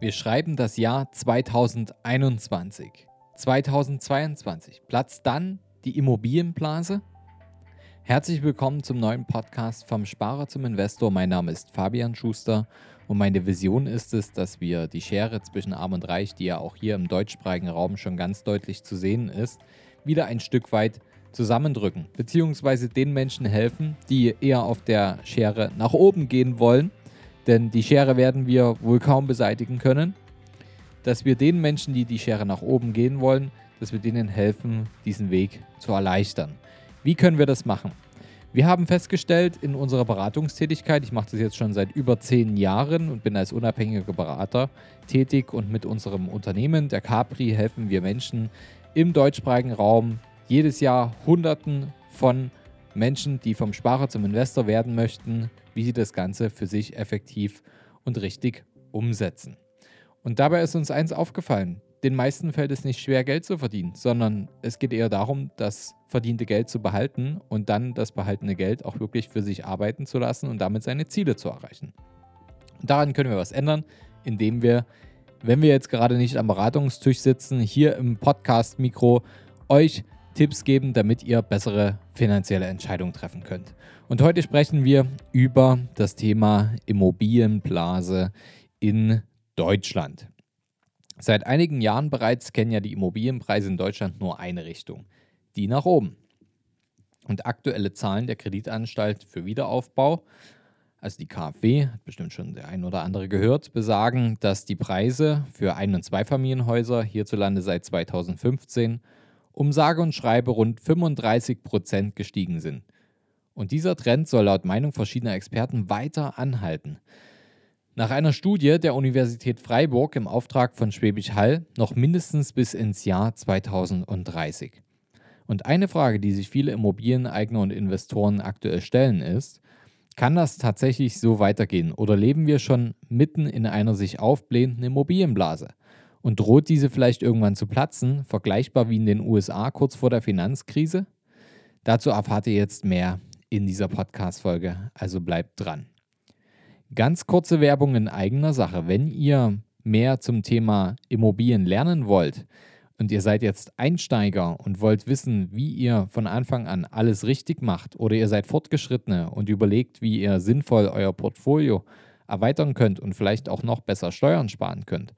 Wir schreiben das Jahr 2021. 2022 platzt dann die Immobilienblase? Herzlich willkommen zum neuen Podcast vom Sparer zum Investor. Mein Name ist Fabian Schuster und meine Vision ist es, dass wir die Schere zwischen Arm und Reich, die ja auch hier im deutschsprachigen Raum schon ganz deutlich zu sehen ist, wieder ein Stück weit zusammendrücken, beziehungsweise den Menschen helfen, die eher auf der Schere nach oben gehen wollen denn die Schere werden wir wohl kaum beseitigen können. Dass wir den Menschen, die die Schere nach oben gehen wollen, dass wir denen helfen, diesen Weg zu erleichtern. Wie können wir das machen? Wir haben festgestellt in unserer Beratungstätigkeit, ich mache das jetzt schon seit über zehn Jahren und bin als unabhängiger Berater tätig und mit unserem Unternehmen, der Capri, helfen wir Menschen im deutschsprachigen Raum jedes Jahr Hunderten von Menschen, die vom Sparer zum Investor werden möchten, wie sie das Ganze für sich effektiv und richtig umsetzen. Und dabei ist uns eins aufgefallen. Den meisten fällt es nicht schwer, Geld zu verdienen, sondern es geht eher darum, das verdiente Geld zu behalten und dann das behaltene Geld auch wirklich für sich arbeiten zu lassen und damit seine Ziele zu erreichen. Und daran können wir was ändern, indem wir, wenn wir jetzt gerade nicht am Beratungstisch sitzen, hier im Podcast-Mikro euch Tipps geben, damit ihr bessere finanzielle Entscheidungen treffen könnt. Und heute sprechen wir über das Thema Immobilienblase in Deutschland. Seit einigen Jahren bereits kennen ja die Immobilienpreise in Deutschland nur eine Richtung, die nach oben. Und aktuelle Zahlen der Kreditanstalt für Wiederaufbau, also die KfW, hat bestimmt schon der ein oder andere gehört, besagen, dass die Preise für Ein- und Zweifamilienhäuser hierzulande seit 2015 um sage und schreibe rund 35 Prozent gestiegen sind. Und dieser Trend soll laut Meinung verschiedener Experten weiter anhalten. Nach einer Studie der Universität Freiburg im Auftrag von Schwäbisch Hall noch mindestens bis ins Jahr 2030. Und eine Frage, die sich viele Immobilieneigner und Investoren aktuell stellen, ist, kann das tatsächlich so weitergehen oder leben wir schon mitten in einer sich aufblähenden Immobilienblase? Und droht diese vielleicht irgendwann zu platzen, vergleichbar wie in den USA kurz vor der Finanzkrise? Dazu erfahrt ihr jetzt mehr in dieser Podcast-Folge, also bleibt dran. Ganz kurze Werbung in eigener Sache. Wenn ihr mehr zum Thema Immobilien lernen wollt und ihr seid jetzt Einsteiger und wollt wissen, wie ihr von Anfang an alles richtig macht oder ihr seid Fortgeschrittene und überlegt, wie ihr sinnvoll euer Portfolio erweitern könnt und vielleicht auch noch besser Steuern sparen könnt,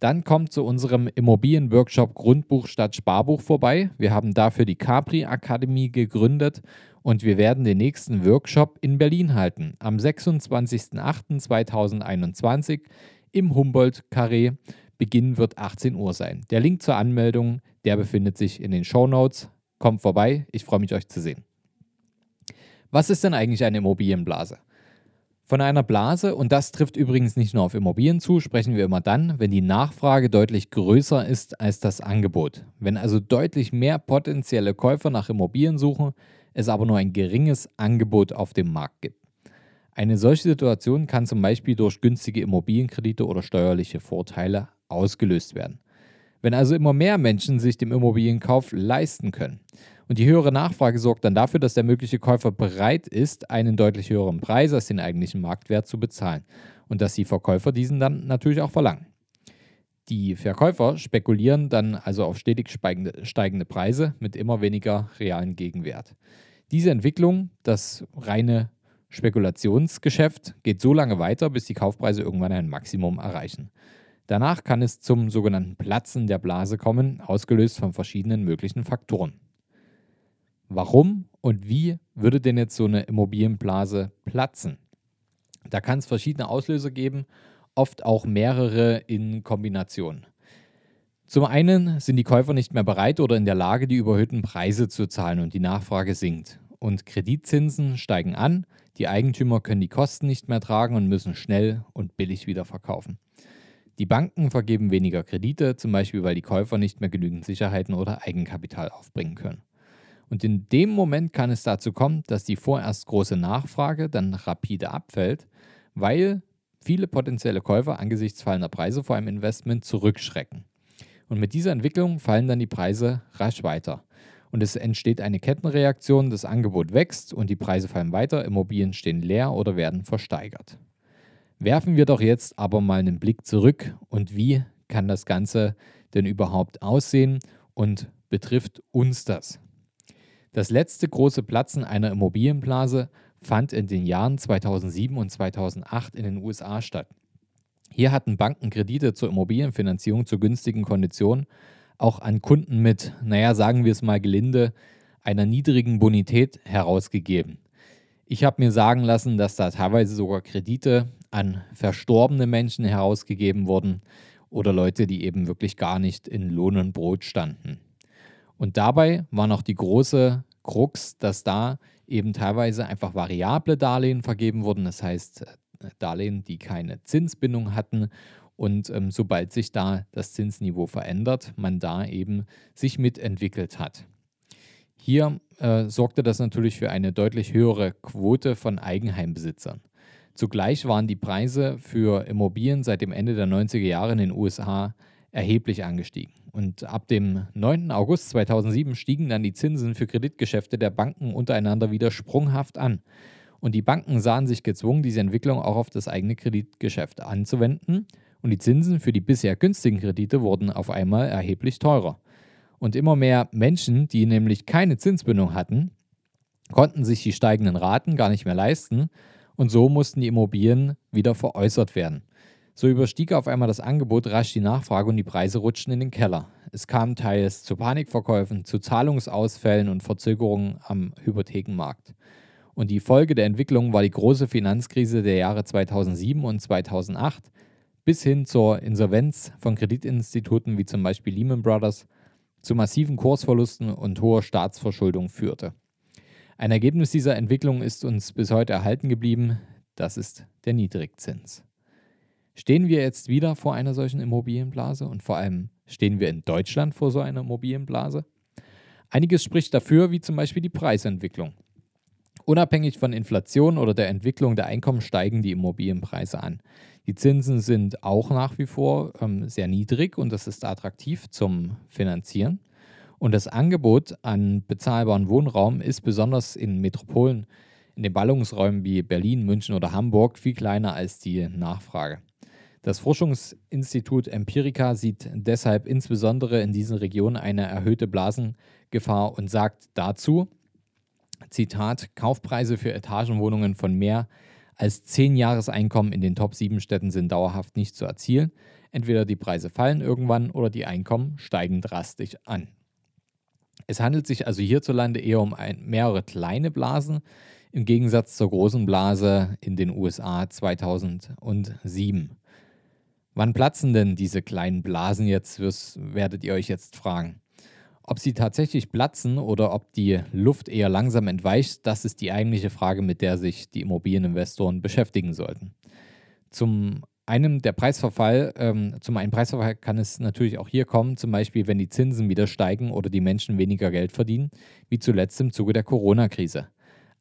dann kommt zu unserem Immobilienworkshop Grundbuch statt Sparbuch vorbei. Wir haben dafür die Capri Akademie gegründet und wir werden den nächsten Workshop in Berlin halten. Am 26.08.2021 im Humboldt-Carré. Beginn wird 18 Uhr sein. Der Link zur Anmeldung, der befindet sich in den Show Notes. Kommt vorbei, ich freue mich, euch zu sehen. Was ist denn eigentlich eine Immobilienblase? Von einer Blase, und das trifft übrigens nicht nur auf Immobilien zu, sprechen wir immer dann, wenn die Nachfrage deutlich größer ist als das Angebot. Wenn also deutlich mehr potenzielle Käufer nach Immobilien suchen, es aber nur ein geringes Angebot auf dem Markt gibt. Eine solche Situation kann zum Beispiel durch günstige Immobilienkredite oder steuerliche Vorteile ausgelöst werden. Wenn also immer mehr Menschen sich den Immobilienkauf leisten können und die höhere Nachfrage sorgt dann dafür, dass der mögliche Käufer bereit ist, einen deutlich höheren Preis als den eigentlichen Marktwert zu bezahlen und dass die Verkäufer diesen dann natürlich auch verlangen. Die Verkäufer spekulieren dann also auf stetig steigende Preise mit immer weniger realen Gegenwert. Diese Entwicklung, das reine Spekulationsgeschäft, geht so lange weiter, bis die Kaufpreise irgendwann ein Maximum erreichen. Danach kann es zum sogenannten Platzen der Blase kommen, ausgelöst von verschiedenen möglichen Faktoren. Warum und wie würde denn jetzt so eine Immobilienblase platzen? Da kann es verschiedene Auslöser geben, oft auch mehrere in Kombination. Zum einen sind die Käufer nicht mehr bereit oder in der Lage, die überhöhten Preise zu zahlen und die Nachfrage sinkt. Und Kreditzinsen steigen an, die Eigentümer können die Kosten nicht mehr tragen und müssen schnell und billig wieder verkaufen. Die Banken vergeben weniger Kredite, zum Beispiel weil die Käufer nicht mehr genügend Sicherheiten oder Eigenkapital aufbringen können. Und in dem Moment kann es dazu kommen, dass die vorerst große Nachfrage dann rapide abfällt, weil viele potenzielle Käufer angesichts fallender Preise vor einem Investment zurückschrecken. Und mit dieser Entwicklung fallen dann die Preise rasch weiter. Und es entsteht eine Kettenreaktion, das Angebot wächst und die Preise fallen weiter, Immobilien stehen leer oder werden versteigert. Werfen wir doch jetzt aber mal einen Blick zurück und wie kann das Ganze denn überhaupt aussehen und betrifft uns das? Das letzte große Platzen einer Immobilienblase fand in den Jahren 2007 und 2008 in den USA statt. Hier hatten Banken Kredite zur Immobilienfinanzierung zu günstigen Konditionen auch an Kunden mit, naja, sagen wir es mal gelinde, einer niedrigen Bonität herausgegeben. Ich habe mir sagen lassen, dass da teilweise sogar Kredite an verstorbene Menschen herausgegeben wurden oder Leute, die eben wirklich gar nicht in Lohn und Brot standen. Und dabei war noch die große Krux, dass da eben teilweise einfach variable Darlehen vergeben wurden, das heißt äh, Darlehen, die keine Zinsbindung hatten und ähm, sobald sich da das Zinsniveau verändert, man da eben sich mitentwickelt hat. Hier äh, sorgte das natürlich für eine deutlich höhere Quote von Eigenheimbesitzern. Zugleich waren die Preise für Immobilien seit dem Ende der 90er Jahre in den USA erheblich angestiegen. Und ab dem 9. August 2007 stiegen dann die Zinsen für Kreditgeschäfte der Banken untereinander wieder sprunghaft an. Und die Banken sahen sich gezwungen, diese Entwicklung auch auf das eigene Kreditgeschäft anzuwenden. Und die Zinsen für die bisher günstigen Kredite wurden auf einmal erheblich teurer. Und immer mehr Menschen, die nämlich keine Zinsbindung hatten, konnten sich die steigenden Raten gar nicht mehr leisten und so mussten die Immobilien wieder veräußert werden. So überstieg auf einmal das Angebot rasch die Nachfrage und die Preise rutschten in den Keller. Es kam teils zu Panikverkäufen, zu Zahlungsausfällen und Verzögerungen am Hypothekenmarkt. Und die Folge der Entwicklung war die große Finanzkrise der Jahre 2007 und 2008 bis hin zur Insolvenz von Kreditinstituten wie zum Beispiel Lehman Brothers zu massiven Kursverlusten und hoher Staatsverschuldung führte. Ein Ergebnis dieser Entwicklung ist uns bis heute erhalten geblieben, das ist der Niedrigzins. Stehen wir jetzt wieder vor einer solchen Immobilienblase und vor allem stehen wir in Deutschland vor so einer Immobilienblase? Einiges spricht dafür, wie zum Beispiel die Preisentwicklung. Unabhängig von Inflation oder der Entwicklung der Einkommen steigen die Immobilienpreise an. Die Zinsen sind auch nach wie vor ähm, sehr niedrig und das ist attraktiv zum Finanzieren. Und das Angebot an bezahlbaren Wohnraum ist besonders in Metropolen, in den Ballungsräumen wie Berlin, München oder Hamburg viel kleiner als die Nachfrage. Das Forschungsinstitut Empirica sieht deshalb insbesondere in diesen Regionen eine erhöhte Blasengefahr und sagt dazu, Zitat, Kaufpreise für Etagenwohnungen von mehr als 10 Jahreseinkommen in den Top 7 Städten sind dauerhaft nicht zu erzielen. Entweder die Preise fallen irgendwann oder die Einkommen steigen drastisch an. Es handelt sich also hierzulande eher um ein, mehrere kleine Blasen, im Gegensatz zur großen Blase in den USA 2007. Wann platzen denn diese kleinen Blasen jetzt, werdet ihr euch jetzt fragen. Ob sie tatsächlich platzen oder ob die Luft eher langsam entweicht, das ist die eigentliche Frage, mit der sich die Immobilieninvestoren beschäftigen sollten. Zum einen der Preisverfall, ähm, zum einen Preisverfall kann es natürlich auch hier kommen, zum Beispiel wenn die Zinsen wieder steigen oder die Menschen weniger Geld verdienen, wie zuletzt im Zuge der Corona-Krise.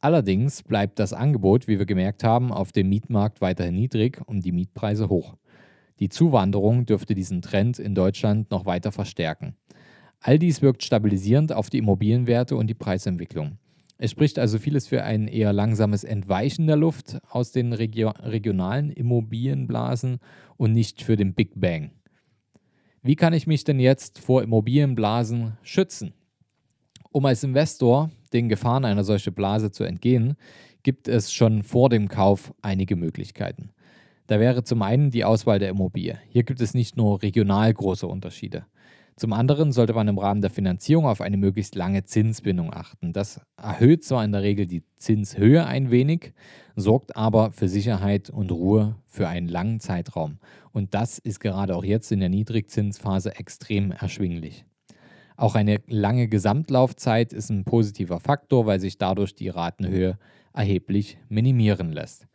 Allerdings bleibt das Angebot, wie wir gemerkt haben, auf dem Mietmarkt weiterhin niedrig und die Mietpreise hoch. Die Zuwanderung dürfte diesen Trend in Deutschland noch weiter verstärken. All dies wirkt stabilisierend auf die Immobilienwerte und die Preisentwicklung. Es spricht also vieles für ein eher langsames Entweichen der Luft aus den Regio regionalen Immobilienblasen und nicht für den Big Bang. Wie kann ich mich denn jetzt vor Immobilienblasen schützen? Um als Investor den Gefahren einer solchen Blase zu entgehen, gibt es schon vor dem Kauf einige Möglichkeiten. Da wäre zum einen die Auswahl der Immobilie. Hier gibt es nicht nur regional große Unterschiede. Zum anderen sollte man im Rahmen der Finanzierung auf eine möglichst lange Zinsbindung achten. Das erhöht zwar in der Regel die Zinshöhe ein wenig, sorgt aber für Sicherheit und Ruhe für einen langen Zeitraum. Und das ist gerade auch jetzt in der Niedrigzinsphase extrem erschwinglich. Auch eine lange Gesamtlaufzeit ist ein positiver Faktor, weil sich dadurch die Ratenhöhe erheblich minimieren lässt.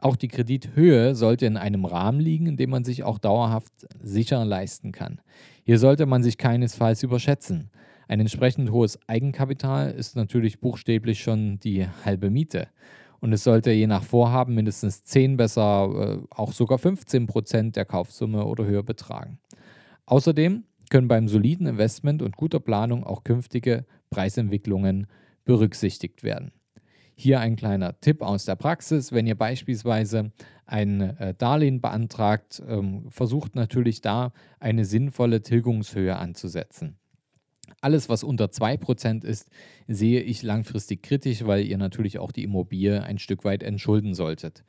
Auch die Kredithöhe sollte in einem Rahmen liegen, in dem man sich auch dauerhaft sicher leisten kann. Hier sollte man sich keinesfalls überschätzen. Ein entsprechend hohes Eigenkapital ist natürlich buchstäblich schon die halbe Miete. Und es sollte je nach Vorhaben mindestens 10, besser äh, auch sogar 15 Prozent der Kaufsumme oder höher betragen. Außerdem können beim soliden Investment und guter Planung auch künftige Preisentwicklungen berücksichtigt werden. Hier ein kleiner Tipp aus der Praxis. Wenn ihr beispielsweise ein äh, Darlehen beantragt, ähm, versucht natürlich da eine sinnvolle Tilgungshöhe anzusetzen. Alles, was unter 2% ist, sehe ich langfristig kritisch, weil ihr natürlich auch die Immobilie ein Stück weit entschulden solltet.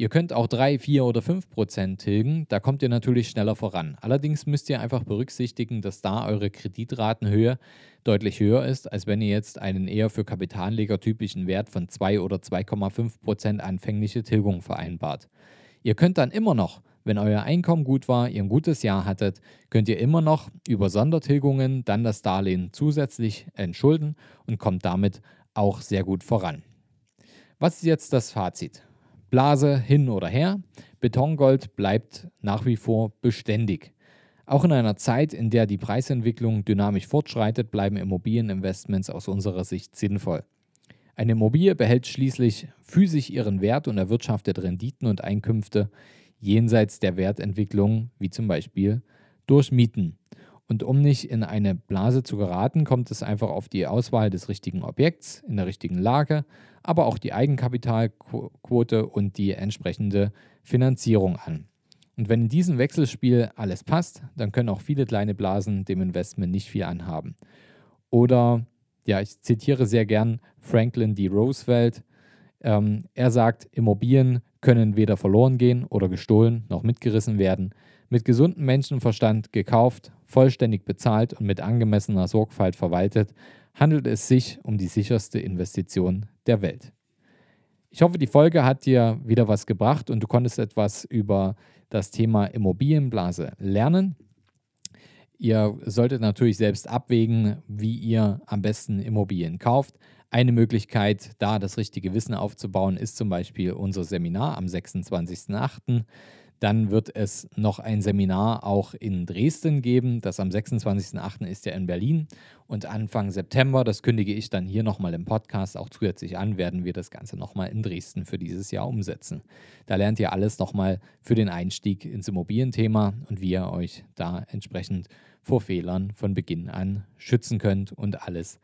Ihr könnt auch 3, 4 oder 5% tilgen, da kommt ihr natürlich schneller voran. Allerdings müsst ihr einfach berücksichtigen, dass da eure Kreditratenhöhe deutlich höher ist, als wenn ihr jetzt einen eher für Kapitalanleger typischen Wert von 2 oder 2,5% anfängliche Tilgung vereinbart. Ihr könnt dann immer noch, wenn euer Einkommen gut war, ihr ein gutes Jahr hattet, könnt ihr immer noch über Sondertilgungen dann das Darlehen zusätzlich entschulden und kommt damit auch sehr gut voran. Was ist jetzt das Fazit? Blase hin oder her, Betongold bleibt nach wie vor beständig. Auch in einer Zeit, in der die Preisentwicklung dynamisch fortschreitet, bleiben Immobilieninvestments aus unserer Sicht sinnvoll. Eine Immobilie behält schließlich physisch ihren Wert und erwirtschaftet Renditen und Einkünfte jenseits der Wertentwicklung, wie zum Beispiel durch Mieten. Und um nicht in eine Blase zu geraten, kommt es einfach auf die Auswahl des richtigen Objekts in der richtigen Lage, aber auch die Eigenkapitalquote und die entsprechende Finanzierung an. Und wenn in diesem Wechselspiel alles passt, dann können auch viele kleine Blasen dem Investment nicht viel anhaben. Oder, ja, ich zitiere sehr gern Franklin D. Roosevelt. Ähm, er sagt, Immobilien können weder verloren gehen oder gestohlen noch mitgerissen werden. Mit gesundem Menschenverstand gekauft, vollständig bezahlt und mit angemessener Sorgfalt verwaltet, handelt es sich um die sicherste Investition der Welt. Ich hoffe, die Folge hat dir wieder was gebracht und du konntest etwas über das Thema Immobilienblase lernen. Ihr solltet natürlich selbst abwägen, wie ihr am besten Immobilien kauft. Eine Möglichkeit, da das richtige Wissen aufzubauen, ist zum Beispiel unser Seminar am 26.08. Dann wird es noch ein Seminar auch in Dresden geben. Das am 26.08. ist ja in Berlin. Und Anfang September, das kündige ich dann hier nochmal im Podcast auch zusätzlich an, werden wir das Ganze nochmal in Dresden für dieses Jahr umsetzen. Da lernt ihr alles nochmal für den Einstieg ins Immobilienthema und wie ihr euch da entsprechend vor Fehlern von Beginn an schützen könnt und alles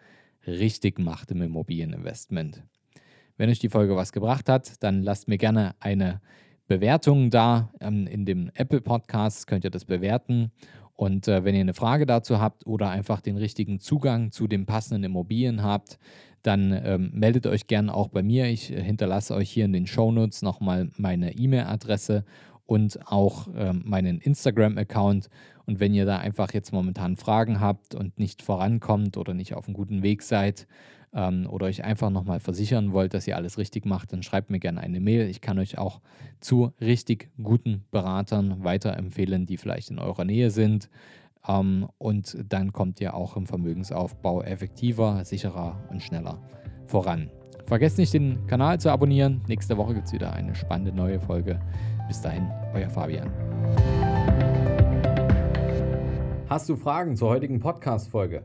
richtig macht im Immobilieninvestment. Wenn euch die Folge was gebracht hat, dann lasst mir gerne eine Bewertung da. Ähm, in dem Apple Podcast könnt ihr das bewerten. Und äh, wenn ihr eine Frage dazu habt oder einfach den richtigen Zugang zu den passenden Immobilien habt, dann ähm, meldet euch gerne auch bei mir. Ich äh, hinterlasse euch hier in den Shownotes nochmal meine E-Mail-Adresse und auch ähm, meinen Instagram-Account. Und wenn ihr da einfach jetzt momentan Fragen habt und nicht vorankommt oder nicht auf einem guten Weg seid ähm, oder euch einfach nochmal versichern wollt, dass ihr alles richtig macht, dann schreibt mir gerne eine Mail. Ich kann euch auch zu richtig guten Beratern weiterempfehlen, die vielleicht in eurer Nähe sind. Ähm, und dann kommt ihr auch im Vermögensaufbau effektiver, sicherer und schneller voran. Vergesst nicht, den Kanal zu abonnieren. Nächste Woche gibt es wieder eine spannende neue Folge. Bis dahin, euer Fabian. Hast du Fragen zur heutigen Podcast-Folge?